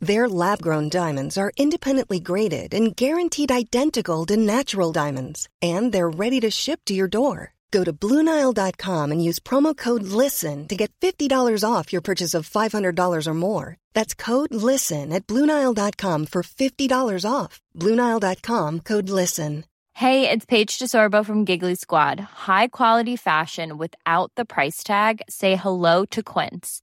Their lab grown diamonds are independently graded and guaranteed identical to natural diamonds, and they're ready to ship to your door. Go to BlueNile.com and use promo code LISTEN to get $50 off your purchase of $500 or more. That's code LISTEN at BlueNile.com for $50 off. BlueNile.com code LISTEN. Hey, it's Paige DeSorbo from Giggly Squad. High quality fashion without the price tag? Say hello to Quince.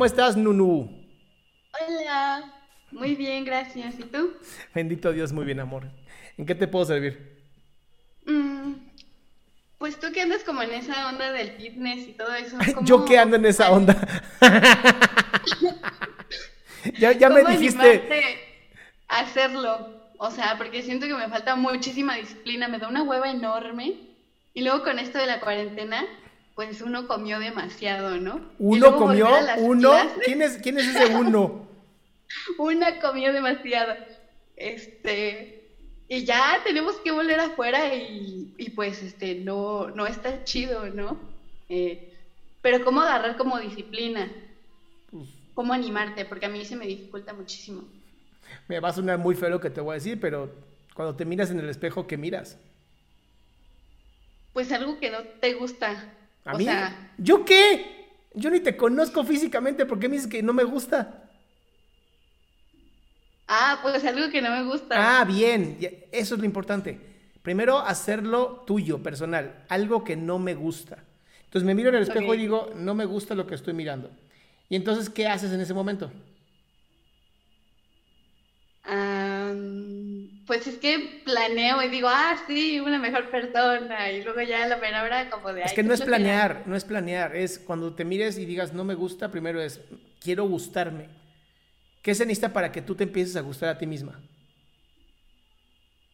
¿Cómo estás, Nunu? Hola, muy bien, gracias. ¿Y tú? Bendito Dios, muy bien, amor. ¿En qué te puedo servir? Mm, pues tú que andas como en esa onda del fitness y todo eso. Yo ¿cómo- que ando en esa onda. ya ya me cómo dijiste. animarte a hacerlo? O sea, porque siento que me falta muchísima disciplina, me da una hueva enorme. Y luego con esto de la cuarentena, pues uno comió demasiado, ¿no? ¿Uno comió? ¿Uno? clases, ¿Quién es, ¿Quién es ese uno? Una comió demasiado. Este, y ya tenemos que volver afuera y, y pues este, no, no está chido, ¿no? Eh, pero cómo agarrar como disciplina, cómo animarte, porque a mí se me dificulta muchísimo. Me va a sonar muy feo lo que te voy a decir, pero cuando te miras en el espejo, ¿qué miras? Pues algo que no te gusta. ¿A o mí? sea, ¿Yo qué? Yo ni te conozco físicamente, ¿por qué me dices que no me gusta? ah, pues algo que no me gusta. Ah, bien, eso es lo importante. Primero, hacerlo tuyo, personal, algo que no me gusta. Entonces me miro en el espejo y digo, no me gusta lo que estoy mirando. Y entonces, ¿qué haces en ese momento? Ah, pues es que planeo y digo, ah, sí, una mejor persona. Y luego ya la mera hora como de, Es "Ay, que no es flojera". planear, no es planear, es cuando te mires y digas, no me gusta, primero es, quiero gustarme. ¿Qué se necesita para que tú te empieces a gustar a ti misma?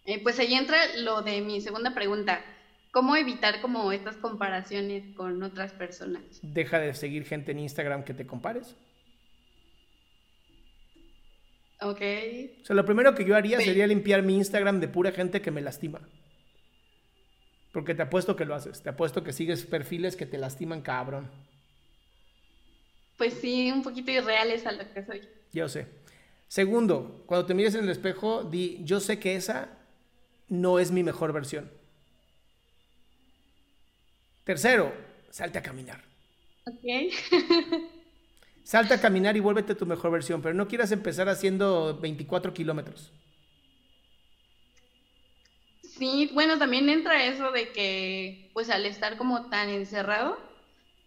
Eh, pues ahí entra lo de mi segunda pregunta. ¿Cómo evitar como estas comparaciones con otras personas? Deja de seguir gente en Instagram que te compares. Ok. O sea, lo primero que yo haría sería limpiar mi Instagram de pura gente que me lastima. Porque te apuesto que lo haces. Te apuesto que sigues perfiles que te lastiman, cabrón. Pues sí, un poquito irreales a lo que soy. Yo sé. Segundo, cuando te mires en el espejo, di, yo sé que esa no es mi mejor versión. Tercero, salte a caminar. Ok. Salta a caminar y vuélvete tu mejor versión, pero no quieras empezar haciendo 24 kilómetros. Sí, bueno, también entra eso de que, pues al estar como tan encerrado,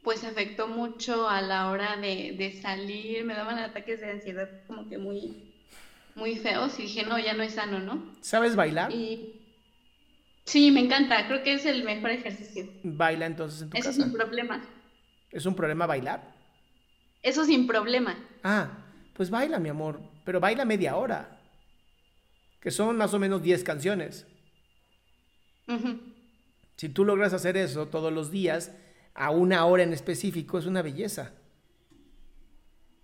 pues afectó mucho a la hora de, de salir, me daban ataques de ansiedad como que muy, muy feos y dije, no, ya no es sano, ¿no? ¿Sabes bailar? Y sí, me encanta, creo que es el mejor ejercicio. Baila entonces en tu Eso casa. sin problema, ¿Es un problema bailar? Eso sin problema. Ah, pues baila, mi amor, pero baila media hora, que son más o menos 10 canciones. Si tú logras hacer eso todos los días, a una hora en específico, es una belleza.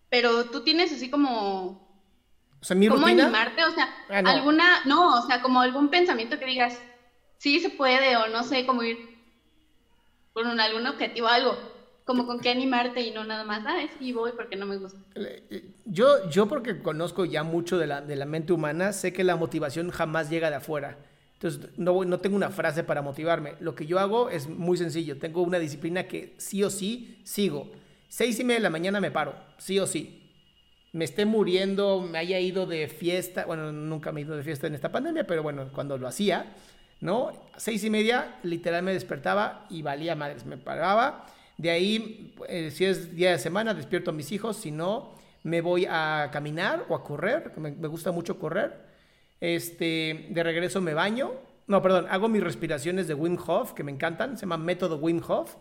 Pero tú tienes así como, O sea, mi ¿cómo rutina... animarte? O sea, Ah, no. alguna, no, o sea, como algún pensamiento que digas, sí se puede o no sé, como ir con un- algún objetivo, algo, como con qué animarte y no nada más, ah, sí voy porque no me gusta. Yo, yo porque conozco ya mucho de la, de la mente humana, sé que la motivación jamás llega de afuera. Entonces, no, voy- no tengo una frase para motivarme. Lo que yo hago es muy sencillo. Tengo una disciplina que sí o sí sigo. Seis y media de la mañana me paro, sí o sí. Me esté muriendo, me haya ido de fiesta, bueno, nunca me he ido de fiesta en esta pandemia, pero bueno, cuando lo hacía, ¿no? Seis y media, literal me despertaba y valía madres, me paraba. De ahí, eh, si es día de semana, despierto a mis hijos, si no, me voy a caminar o a correr, me, me gusta mucho correr. Este, de regreso me baño, no, perdón, hago mis respiraciones de Wim Hof, que me encantan, se llama método Wim Hof.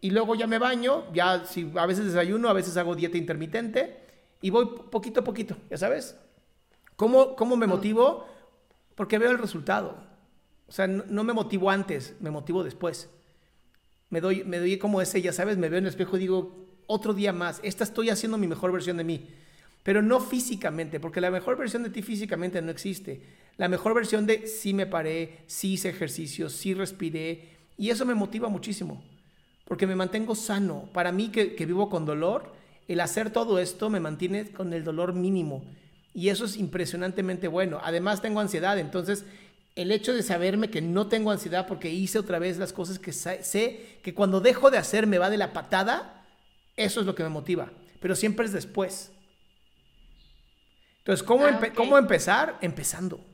Y luego ya me baño, ya si a veces desayuno, a veces hago dieta intermitente y voy poquito a poquito, ya sabes. ¿Cómo, cómo me motivo? Porque veo el resultado. O sea, no, me motivo antes, me motivo después. Me doy, me doy como ese, ya sabes, me veo en el espejo y digo, otro día más, esta estoy haciendo mi mejor versión de mí. Pero no físicamente, porque la mejor versión de ti físicamente no existe. La mejor versión de sí me paré, sí hice ejercicio, sí respiré. Y eso me motiva muchísimo, porque me mantengo sano. Para mí que, que vivo con dolor, el hacer todo esto me mantiene con el dolor mínimo. Y eso es impresionantemente bueno. Además tengo ansiedad, entonces el hecho de saberme que no tengo ansiedad porque hice otra vez las cosas que sé que cuando dejo de hacer me va de la patada, eso es lo que me motiva. Pero siempre es después. Entonces, ¿cómo, ah, ¿cómo empezar? Empezando.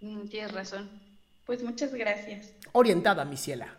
Mm, tienes razón. Pues muchas gracias. Orientada, mi ciela.